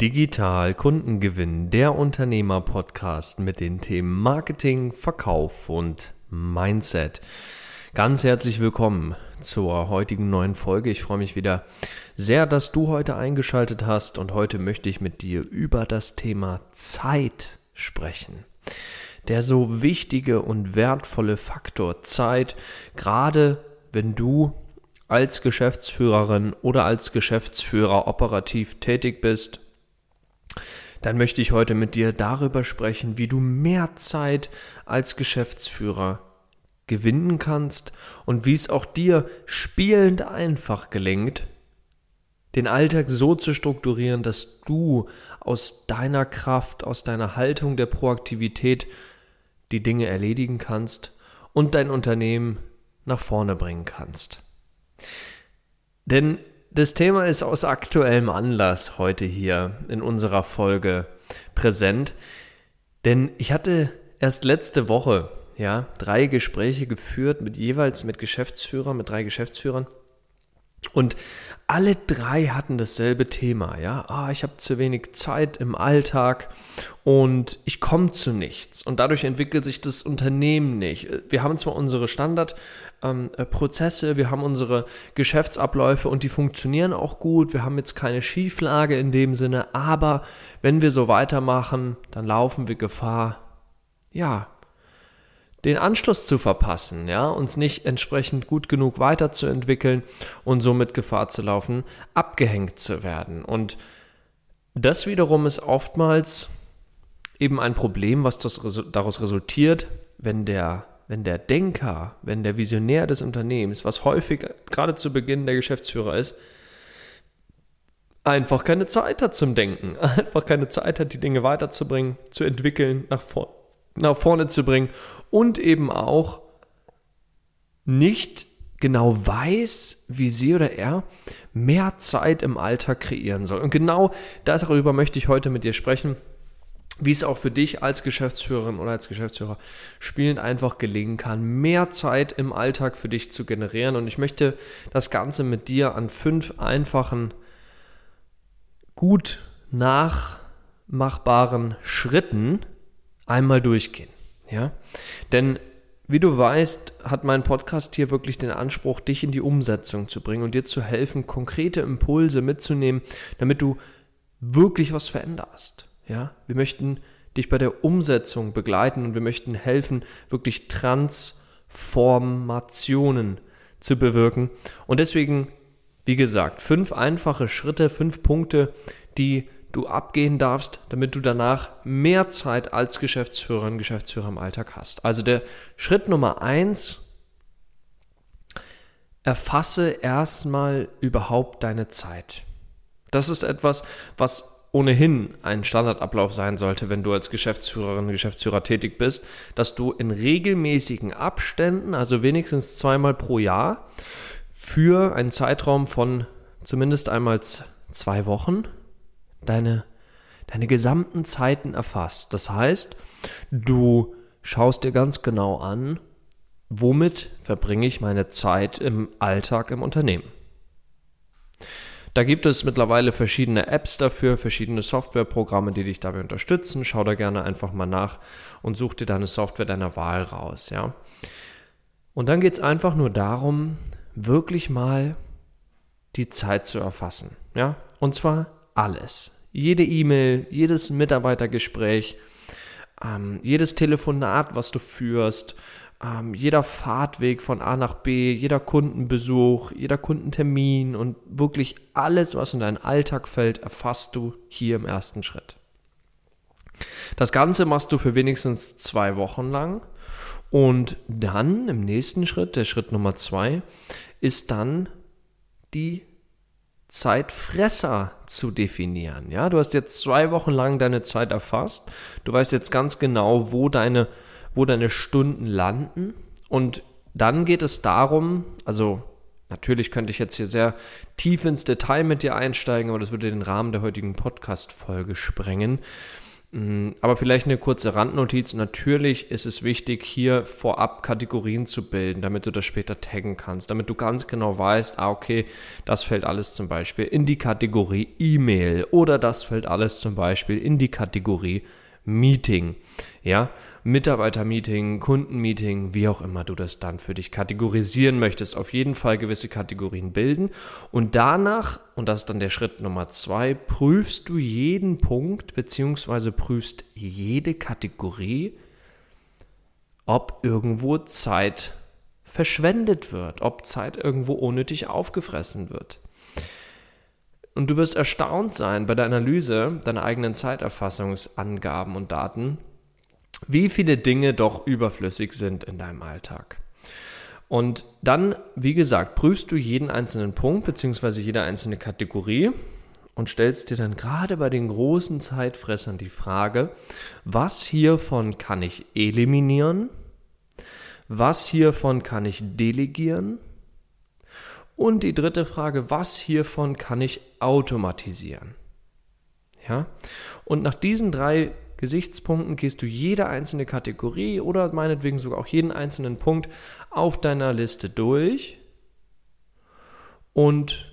Digital Kundengewinn, der Unternehmer-Podcast mit den Themen Marketing, Verkauf und Mindset. Ganz herzlich willkommen zur heutigen neuen Folge. Ich freue mich wieder sehr, dass du heute eingeschaltet hast und heute möchte ich mit dir über das Thema Zeit sprechen. Der so wichtige und wertvolle Faktor Zeit, gerade wenn du als Geschäftsführerin oder als Geschäftsführer operativ tätig bist, dann möchte ich heute mit dir darüber sprechen, wie du mehr Zeit als Geschäftsführer gewinnen kannst und wie es auch dir spielend einfach gelingt, den Alltag so zu strukturieren, dass du aus deiner Kraft, aus deiner Haltung der Proaktivität die Dinge erledigen kannst und dein Unternehmen nach vorne bringen kannst. Denn das Thema ist aus aktuellem Anlass heute hier in unserer Folge präsent, denn ich hatte erst letzte Woche ja drei Gespräche geführt mit jeweils mit Geschäftsführern, mit drei Geschäftsführern und alle drei hatten dasselbe Thema, ja. Ah, ich habe zu wenig Zeit im Alltag und ich komme zu nichts. Und dadurch entwickelt sich das Unternehmen nicht. Wir haben zwar unsere Standardprozesse, ähm, wir haben unsere Geschäftsabläufe und die funktionieren auch gut. Wir haben jetzt keine Schieflage in dem Sinne, aber wenn wir so weitermachen, dann laufen wir Gefahr, ja, den Anschluss zu verpassen, ja, uns nicht entsprechend gut genug weiterzuentwickeln und somit Gefahr zu laufen, abgehängt zu werden. Und das wiederum ist oftmals eben ein Problem, was daraus resultiert, wenn der, wenn der Denker, wenn der Visionär des Unternehmens, was häufig gerade zu Beginn der Geschäftsführer ist, einfach keine Zeit hat zum Denken, einfach keine Zeit hat, die Dinge weiterzubringen, zu entwickeln, nach vorne nach vorne zu bringen und eben auch nicht genau weiß, wie sie oder er mehr Zeit im Alltag kreieren soll. Und genau darüber möchte ich heute mit dir sprechen, wie es auch für dich als Geschäftsführerin oder als Geschäftsführer spielend einfach gelingen kann, mehr Zeit im Alltag für dich zu generieren. Und ich möchte das Ganze mit dir an fünf einfachen, gut nachmachbaren Schritten einmal durchgehen. Ja? Denn wie du weißt, hat mein Podcast hier wirklich den Anspruch, dich in die Umsetzung zu bringen und dir zu helfen, konkrete Impulse mitzunehmen, damit du wirklich was veränderst. Ja? Wir möchten dich bei der Umsetzung begleiten und wir möchten helfen, wirklich Transformationen zu bewirken. Und deswegen, wie gesagt, fünf einfache Schritte, fünf Punkte, die du abgehen darfst, damit du danach mehr Zeit als Geschäftsführerin, Geschäftsführer im Alltag hast. Also der Schritt Nummer eins, erfasse erstmal überhaupt deine Zeit. Das ist etwas, was ohnehin ein Standardablauf sein sollte, wenn du als Geschäftsführerin, Geschäftsführer tätig bist, dass du in regelmäßigen Abständen, also wenigstens zweimal pro Jahr, für einen Zeitraum von zumindest einmal zwei Wochen deine, deine gesamten Zeiten erfasst. Das heißt, du schaust dir ganz genau an, womit verbringe ich meine Zeit im Alltag im Unternehmen. Da gibt es mittlerweile verschiedene Apps dafür, verschiedene Softwareprogramme, die dich dabei unterstützen. Schau da gerne einfach mal nach und such dir deine Software deiner Wahl raus, ja. Und dann geht es einfach nur darum, wirklich mal die Zeit zu erfassen, ja. Und zwar alles. Jede E-Mail, jedes Mitarbeitergespräch, ähm, jedes Telefonat, was du führst, ähm, jeder Fahrtweg von A nach B, jeder Kundenbesuch, jeder Kundentermin und wirklich alles, was in deinen Alltag fällt, erfasst du hier im ersten Schritt. Das Ganze machst du für wenigstens zwei Wochen lang und dann im nächsten Schritt, der Schritt Nummer zwei, ist dann die Zeitfresser zu definieren. Ja, du hast jetzt zwei Wochen lang deine Zeit erfasst. Du weißt jetzt ganz genau, wo deine, wo deine Stunden landen. Und dann geht es darum, also natürlich könnte ich jetzt hier sehr tief ins Detail mit dir einsteigen, aber das würde den Rahmen der heutigen Podcast-Folge sprengen. Mm, aber vielleicht eine kurze Randnotiz. Natürlich ist es wichtig, hier vorab Kategorien zu bilden, damit du das später taggen kannst, damit du ganz genau weißt, ah, okay, das fällt alles zum Beispiel in die Kategorie E-Mail oder das fällt alles zum Beispiel in die Kategorie Meeting. Ja, Mitarbeitermeeting, Kundenmeeting, wie auch immer du das dann für dich kategorisieren möchtest, auf jeden Fall gewisse Kategorien bilden. Und danach, und das ist dann der Schritt Nummer zwei, prüfst du jeden Punkt beziehungsweise prüfst jede Kategorie, ob irgendwo Zeit verschwendet wird, ob Zeit irgendwo unnötig aufgefressen wird. Und du wirst erstaunt sein bei der Analyse deiner eigenen Zeiterfassungsangaben und Daten, wie viele Dinge doch überflüssig sind in deinem Alltag. Und dann, wie gesagt, prüfst du jeden einzelnen Punkt bzw. jede einzelne Kategorie und stellst dir dann gerade bei den großen Zeitfressern die Frage, was hiervon kann ich eliminieren, was hiervon kann ich delegieren und die dritte Frage, was hiervon kann ich automatisieren. Ja? Und nach diesen drei Gesichtspunkten gehst du jede einzelne Kategorie oder meinetwegen sogar auch jeden einzelnen Punkt auf deiner Liste durch und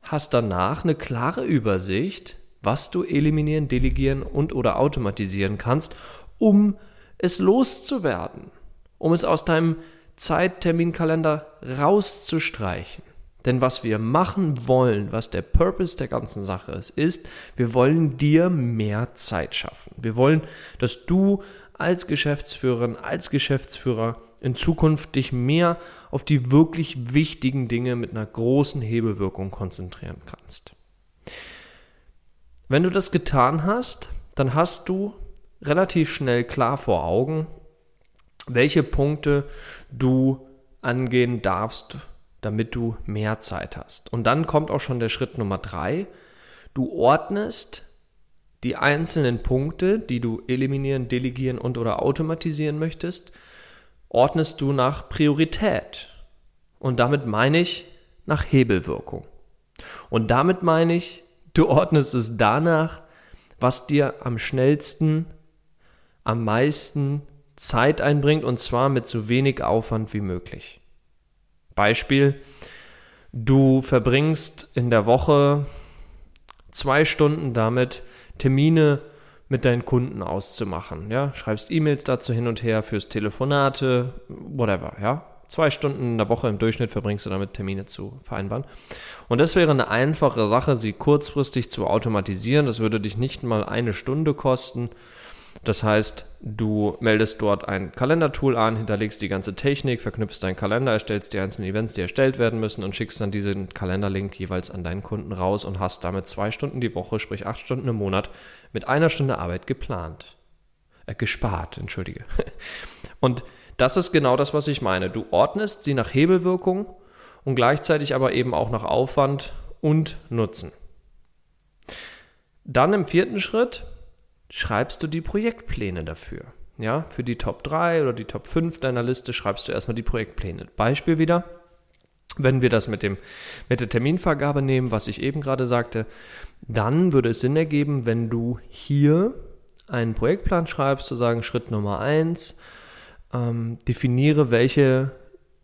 hast danach eine klare Übersicht, was du eliminieren, delegieren und oder automatisieren kannst, um es loszuwerden, um es aus deinem Zeitterminkalender rauszustreichen. Denn was wir machen wollen, was der Purpose der ganzen Sache ist, ist, wir wollen dir mehr Zeit schaffen. Wir wollen, dass du als Geschäftsführerin, als Geschäftsführer in Zukunft dich mehr auf die wirklich wichtigen Dinge mit einer großen Hebelwirkung konzentrieren kannst. Wenn du das getan hast, dann hast du relativ schnell klar vor Augen, welche Punkte du angehen darfst damit du mehr Zeit hast. Und dann kommt auch schon der Schritt Nummer drei. Du ordnest die einzelnen Punkte, die du eliminieren, delegieren und oder automatisieren möchtest, ordnest du nach Priorität. Und damit meine ich nach Hebelwirkung. Und damit meine ich, du ordnest es danach, was dir am schnellsten, am meisten Zeit einbringt und zwar mit so wenig Aufwand wie möglich. Beispiel, du verbringst in der Woche zwei Stunden damit, Termine mit deinen Kunden auszumachen. Ja? Schreibst E-Mails dazu hin und her, fürs Telefonate, whatever. Ja? Zwei Stunden in der Woche im Durchschnitt verbringst du damit, Termine zu vereinbaren. Und das wäre eine einfache Sache, sie kurzfristig zu automatisieren. Das würde dich nicht mal eine Stunde kosten. Das heißt, du meldest dort ein Kalendertool an, hinterlegst die ganze Technik, verknüpfst deinen Kalender, erstellst die einzelnen Events, die erstellt werden müssen und schickst dann diesen Kalenderlink jeweils an deinen Kunden raus und hast damit zwei Stunden die Woche, sprich acht Stunden im Monat, mit einer Stunde Arbeit geplant. Äh, gespart, entschuldige. Und das ist genau das, was ich meine. Du ordnest sie nach Hebelwirkung und gleichzeitig aber eben auch nach Aufwand und Nutzen. Dann im vierten Schritt schreibst du die Projektpläne dafür. Ja, für die Top 3 oder die Top 5 deiner Liste schreibst du erstmal die Projektpläne. Beispiel wieder, wenn wir das mit, dem, mit der Terminvergabe nehmen, was ich eben gerade sagte, dann würde es Sinn ergeben, wenn du hier einen Projektplan schreibst, zu sagen, Schritt Nummer 1, ähm, definiere, welche,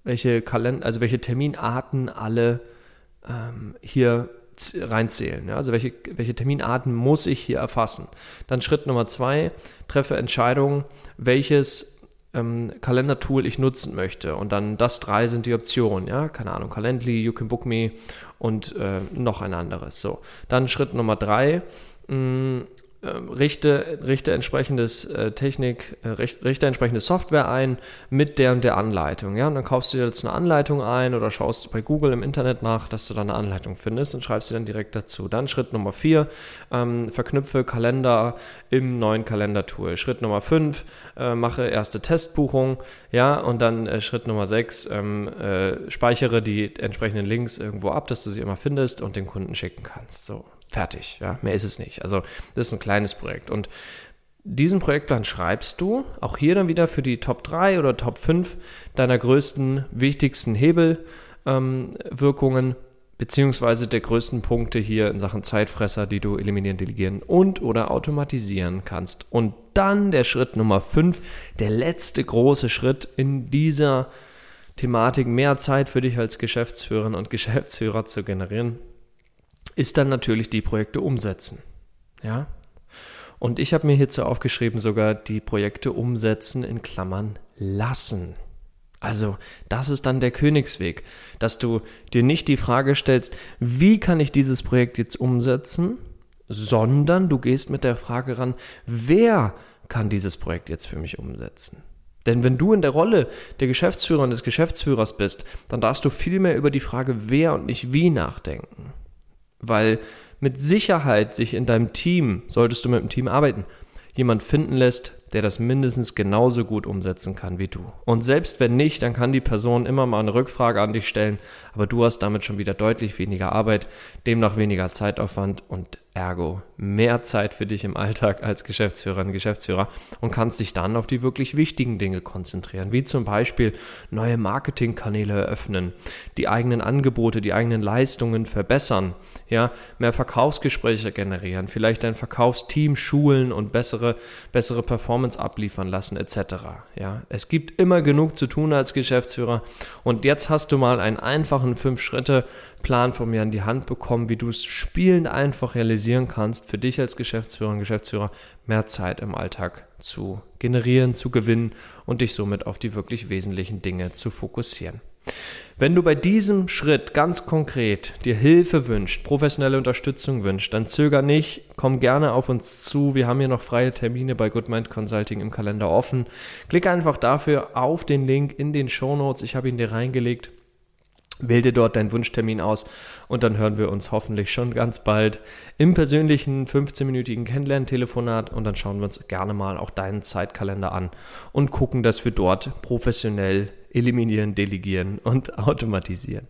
welche Kalender, also welche Terminarten alle ähm, hier reinzählen. Ja? Also welche, welche Terminarten muss ich hier erfassen? Dann Schritt Nummer zwei, treffe Entscheidungen, welches ähm, Kalendertool ich nutzen möchte. Und dann das drei sind die Optionen. Ja? Keine Ahnung, Calendly, You Can Book Me und äh, noch ein anderes. So. Dann Schritt Nummer drei, mm, richte, richte entsprechendes äh, Technik, äh, richte entsprechende Software ein mit der und der Anleitung. Ja? Und dann kaufst du dir jetzt eine Anleitung ein oder schaust bei Google im Internet nach, dass du da eine Anleitung findest und schreibst sie dann direkt dazu. Dann Schritt Nummer vier, ähm, verknüpfe Kalender im neuen Kalendertool. Schritt Nummer fünf, äh, mache erste Testbuchung, ja, und dann äh, Schritt Nummer sechs, ähm, äh, speichere die entsprechenden Links irgendwo ab, dass du sie immer findest und den Kunden schicken kannst. So, Fertig, ja, mehr ist es nicht. Also das ist ein kleines Projekt. Und diesen Projektplan schreibst du, auch hier dann wieder für die Top 3 oder Top 5 deiner größten, wichtigsten Hebelwirkungen, ähm, beziehungsweise der größten Punkte hier in Sachen Zeitfresser, die du eliminieren, delegieren und oder automatisieren kannst. Und dann der Schritt Nummer 5, der letzte große Schritt in dieser Thematik, mehr Zeit für dich als Geschäftsführerin und Geschäftsführer zu generieren, ist dann natürlich die Projekte umsetzen. Ja? Und ich habe mir hierzu aufgeschrieben, sogar die Projekte umsetzen in Klammern lassen. Also, das ist dann der Königsweg, dass du dir nicht die Frage stellst, wie kann ich dieses Projekt jetzt umsetzen, sondern du gehst mit der Frage ran, wer kann dieses Projekt jetzt für mich umsetzen? Denn wenn du in der Rolle der Geschäftsführerin des Geschäftsführers bist, dann darfst du viel mehr über die Frage wer und nicht wie nachdenken. Weil mit Sicherheit sich in deinem Team, solltest du mit dem Team arbeiten, jemand finden lässt, der das mindestens genauso gut umsetzen kann wie du. Und selbst wenn nicht, dann kann die Person immer mal eine Rückfrage an dich stellen, aber du hast damit schon wieder deutlich weniger Arbeit, demnach weniger Zeitaufwand und ergo mehr Zeit für dich im Alltag als Geschäftsführerin, Geschäftsführer und kannst dich dann auf die wirklich wichtigen Dinge konzentrieren, wie zum Beispiel neue Marketingkanäle eröffnen, die eigenen Angebote, die eigenen Leistungen verbessern, ja, mehr Verkaufsgespräche generieren, vielleicht dein Verkaufsteam schulen und bessere, bessere Performance abliefern lassen etc. Ja, es gibt immer genug zu tun als Geschäftsführer und jetzt hast du mal einen einfachen 5-Schritte-Plan von mir an die Hand bekommen, wie du es spielend einfach realisieren kannst, für dich als Geschäftsführer und Geschäftsführer mehr Zeit im Alltag zu generieren, zu gewinnen und dich somit auf die wirklich wesentlichen Dinge zu fokussieren. Wenn du bei diesem Schritt ganz konkret dir Hilfe wünscht, professionelle Unterstützung wünscht, dann zöger nicht, komm gerne auf uns zu. Wir haben hier noch freie Termine bei Goodmind Consulting im Kalender offen. Klick einfach dafür auf den Link in den Show Notes. Ich habe ihn dir reingelegt. Wähl dir dort deinen Wunschtermin aus und dann hören wir uns hoffentlich schon ganz bald im persönlichen 15-minütigen Kennenlerntelefonat und dann schauen wir uns gerne mal auch deinen Zeitkalender an und gucken, dass wir dort professionell eliminieren, delegieren und automatisieren.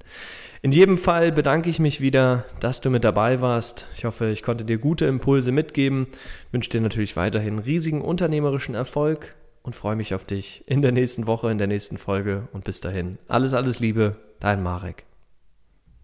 In jedem Fall bedanke ich mich wieder, dass du mit dabei warst. Ich hoffe, ich konnte dir gute Impulse mitgeben. Wünsche dir natürlich weiterhin riesigen unternehmerischen Erfolg und freue mich auf dich in der nächsten Woche, in der nächsten Folge. Und bis dahin, alles, alles Liebe, dein Marek.